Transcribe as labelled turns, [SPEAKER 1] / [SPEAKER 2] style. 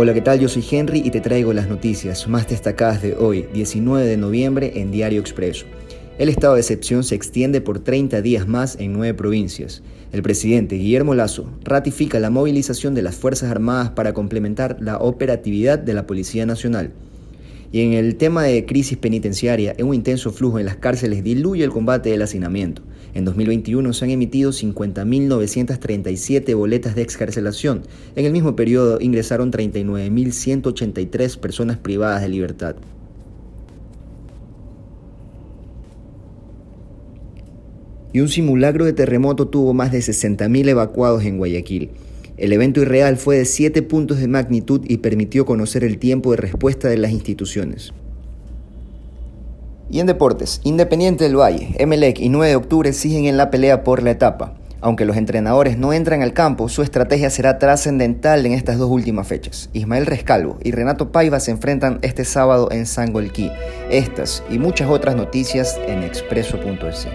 [SPEAKER 1] Hola, ¿qué tal? Yo soy Henry y te traigo las noticias más destacadas de hoy, 19 de noviembre, en Diario Expreso. El estado de excepción se extiende por 30 días más en nueve provincias. El presidente Guillermo Lazo ratifica la movilización de las Fuerzas Armadas para complementar la operatividad de la Policía Nacional. Y en el tema de crisis penitenciaria, un intenso flujo en las cárceles diluye el combate del hacinamiento. En 2021 se han emitido 50.937 boletas de excarcelación. En el mismo periodo ingresaron 39.183 personas privadas de libertad. Y un simulacro de terremoto tuvo más de 60.000 evacuados en Guayaquil. El evento irreal fue de 7 puntos de magnitud y permitió conocer el tiempo de respuesta de las instituciones. Y en deportes, Independiente del Valle, Emelec y 9 de octubre siguen en la pelea por la etapa. Aunque los entrenadores no entran al campo, su estrategia será trascendental en estas dos últimas fechas. Ismael Rescalvo y Renato Paiva se enfrentan este sábado en Sangolquí. Estas y muchas otras noticias en expreso.es.